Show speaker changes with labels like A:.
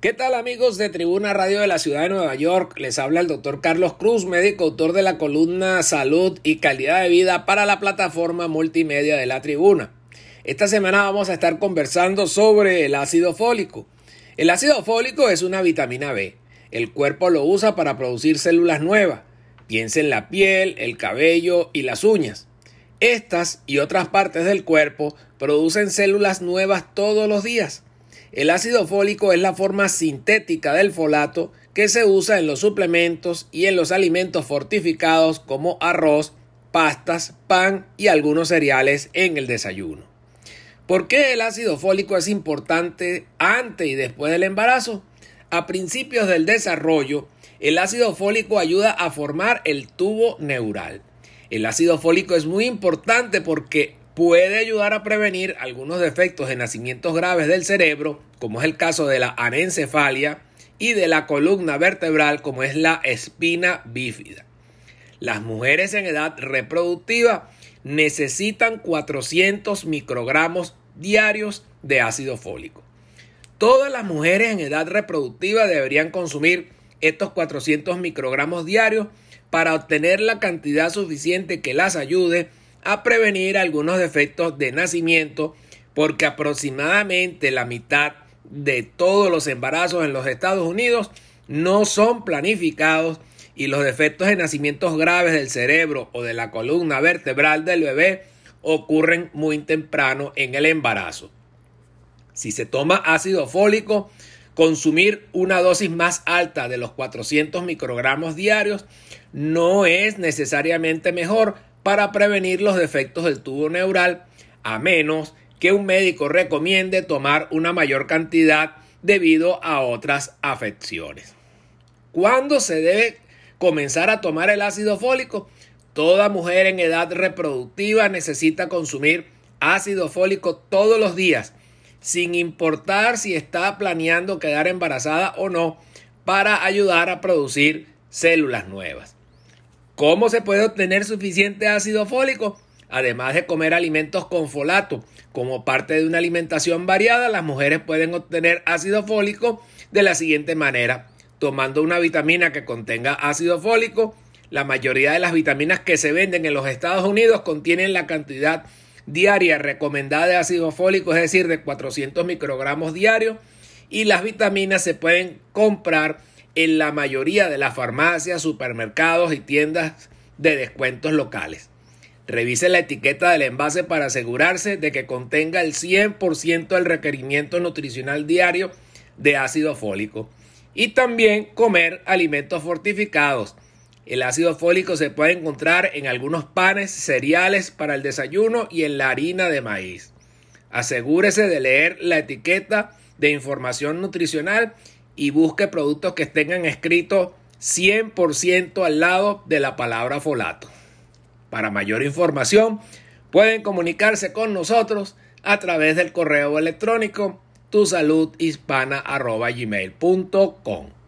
A: ¿Qué tal amigos de Tribuna Radio de la Ciudad de Nueva York? Les habla el doctor Carlos Cruz, médico autor de la columna Salud y Calidad de Vida para la plataforma multimedia de la Tribuna. Esta semana vamos a estar conversando sobre el ácido fólico. El ácido fólico es una vitamina B. El cuerpo lo usa para producir células nuevas. Piensa en la piel, el cabello y las uñas. Estas y otras partes del cuerpo producen células nuevas todos los días. El ácido fólico es la forma sintética del folato que se usa en los suplementos y en los alimentos fortificados como arroz, pastas, pan y algunos cereales en el desayuno. ¿Por qué el ácido fólico es importante antes y después del embarazo? A principios del desarrollo, el ácido fólico ayuda a formar el tubo neural. El ácido fólico es muy importante porque puede ayudar a prevenir algunos defectos de nacimientos graves del cerebro, como es el caso de la anencefalia, y de la columna vertebral, como es la espina bífida. Las mujeres en edad reproductiva necesitan 400 microgramos diarios de ácido fólico. Todas las mujeres en edad reproductiva deberían consumir estos 400 microgramos diarios para obtener la cantidad suficiente que las ayude a prevenir algunos defectos de nacimiento porque aproximadamente la mitad de todos los embarazos en los Estados Unidos no son planificados y los defectos de nacimientos graves del cerebro o de la columna vertebral del bebé ocurren muy temprano en el embarazo. Si se toma ácido fólico, consumir una dosis más alta de los 400 microgramos diarios no es necesariamente mejor para prevenir los defectos del tubo neural, a menos que un médico recomiende tomar una mayor cantidad debido a otras afecciones. ¿Cuándo se debe comenzar a tomar el ácido fólico? Toda mujer en edad reproductiva necesita consumir ácido fólico todos los días, sin importar si está planeando quedar embarazada o no, para ayudar a producir células nuevas. ¿Cómo se puede obtener suficiente ácido fólico? Además de comer alimentos con folato, como parte de una alimentación variada, las mujeres pueden obtener ácido fólico de la siguiente manera, tomando una vitamina que contenga ácido fólico. La mayoría de las vitaminas que se venden en los Estados Unidos contienen la cantidad diaria recomendada de ácido fólico, es decir, de 400 microgramos diarios, y las vitaminas se pueden comprar en la mayoría de las farmacias, supermercados y tiendas de descuentos locales. Revise la etiqueta del envase para asegurarse de que contenga el 100% del requerimiento nutricional diario de ácido fólico. Y también comer alimentos fortificados. El ácido fólico se puede encontrar en algunos panes, cereales para el desayuno y en la harina de maíz. Asegúrese de leer la etiqueta de información nutricional y busque productos que tengan escrito 100% al lado de la palabra folato. Para mayor información, pueden comunicarse con nosotros a través del correo electrónico tusaludhispana.gmail.com